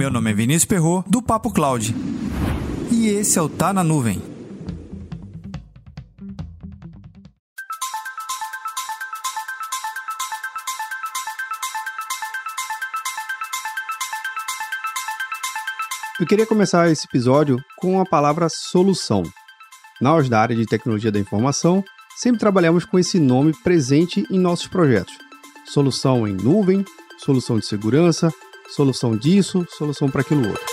Meu nome é Vinícius Perro do Papo Cloud. E esse é o Tá na Nuvem. Eu queria começar esse episódio com a palavra solução. Nós, da área de tecnologia da informação, sempre trabalhamos com esse nome presente em nossos projetos. Solução em nuvem, solução de segurança, solução disso, solução para aquilo outro.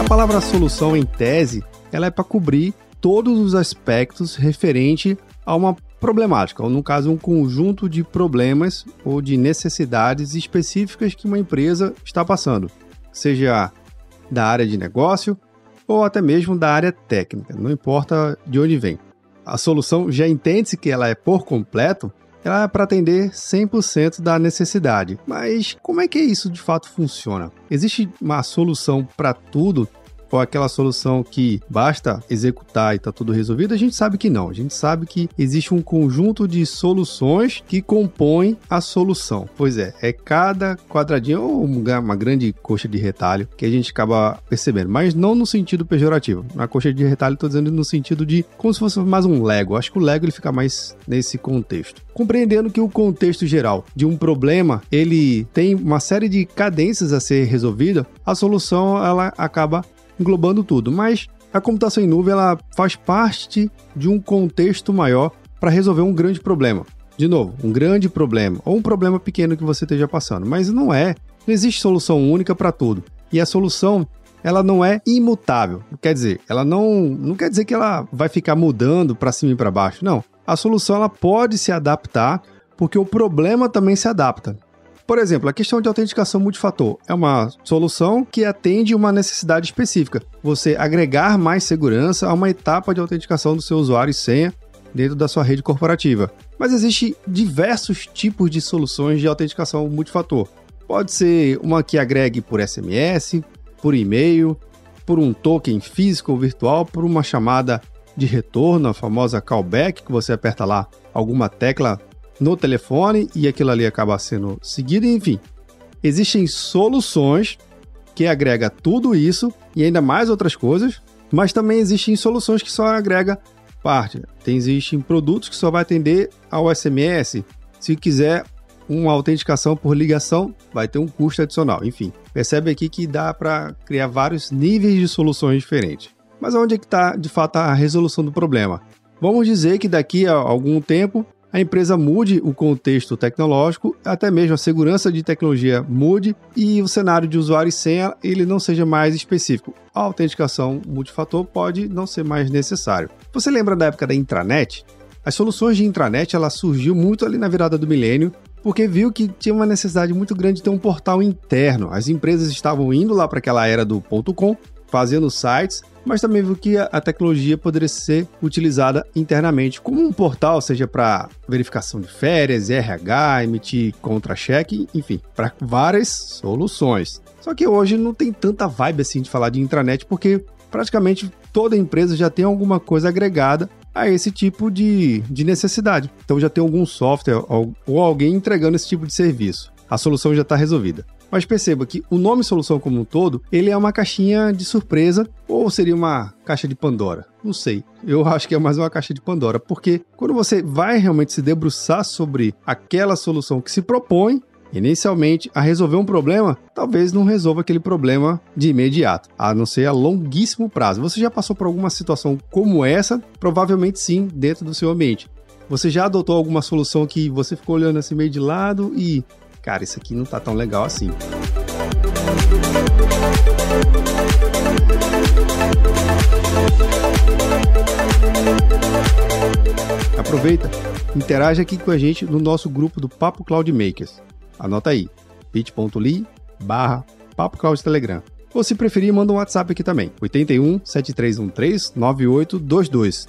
A palavra solução em tese, ela é para cobrir todos os aspectos referente a uma problemática, ou no caso, um conjunto de problemas ou de necessidades específicas que uma empresa está passando, seja da área de negócio ou até mesmo da área técnica, não importa de onde vem. A solução já entende-se que ela é por completo, ela é para atender 100% da necessidade. Mas como é que isso de fato funciona? Existe uma solução para tudo ou aquela solução que basta executar e está tudo resolvido, a gente sabe que não. A gente sabe que existe um conjunto de soluções que compõem a solução. Pois é, é cada quadradinho ou uma grande coxa de retalho que a gente acaba percebendo, mas não no sentido pejorativo. Na coxa de retalho, estou dizendo no sentido de como se fosse mais um Lego. Acho que o Lego ele fica mais nesse contexto. Compreendendo que o contexto geral de um problema ele tem uma série de cadências a ser resolvida, a solução ela acaba englobando tudo, mas a computação em nuvem ela faz parte de um contexto maior para resolver um grande problema. De novo, um grande problema ou um problema pequeno que você esteja passando, mas não é, não existe solução única para tudo. E a solução ela não é imutável. Quer dizer, ela não não quer dizer que ela vai ficar mudando para cima e para baixo. Não. A solução ela pode se adaptar porque o problema também se adapta. Por exemplo, a questão de autenticação multifator é uma solução que atende uma necessidade específica. Você agregar mais segurança a uma etapa de autenticação do seu usuário e senha dentro da sua rede corporativa. Mas existem diversos tipos de soluções de autenticação multifator. Pode ser uma que agregue por SMS, por e-mail, por um token físico ou virtual, por uma chamada de retorno, a famosa callback, que você aperta lá alguma tecla no telefone e aquilo ali acaba sendo seguido, enfim. Existem soluções que agrega tudo isso e ainda mais outras coisas, mas também existem soluções que só agrega parte. Tem, existem produtos que só vai atender ao SMS. Se quiser uma autenticação por ligação, vai ter um custo adicional. Enfim, percebe aqui que dá para criar vários níveis de soluções diferentes. Mas onde é que está, de fato, a resolução do problema? Vamos dizer que daqui a algum tempo a empresa mude o contexto tecnológico, até mesmo a segurança de tecnologia mude e o cenário de usuário e senha ele não seja mais específico. A autenticação multifator pode não ser mais necessário. Você lembra da época da intranet? As soluções de intranet ela surgiu muito ali na virada do milênio, porque viu que tinha uma necessidade muito grande de ter um portal interno. As empresas estavam indo lá para aquela era do ponto .com, fazendo sites mas também viu que a tecnologia poderia ser utilizada internamente como um portal, seja para verificação de férias, RH, emitir contra-cheque, enfim, para várias soluções. Só que hoje não tem tanta vibe assim de falar de intranet, porque praticamente toda empresa já tem alguma coisa agregada a esse tipo de, de necessidade. Então já tem algum software ou, ou alguém entregando esse tipo de serviço. A solução já está resolvida. Mas perceba que o nome solução como um todo, ele é uma caixinha de surpresa ou seria uma caixa de Pandora? Não sei. Eu acho que é mais uma caixa de Pandora, porque quando você vai realmente se debruçar sobre aquela solução que se propõe, inicialmente a resolver um problema, talvez não resolva aquele problema de imediato, a não ser a longuíssimo prazo. Você já passou por alguma situação como essa? Provavelmente sim, dentro do seu ambiente. Você já adotou alguma solução que você ficou olhando assim meio de lado e cara, isso aqui não tá tão legal assim. Aproveita, interage aqui com a gente no nosso grupo do Papo Cloud Makers. Anota aí, bit.ly barra Papo Cloud Telegram. Ou se preferir, manda um WhatsApp aqui também, 81 7313 9822.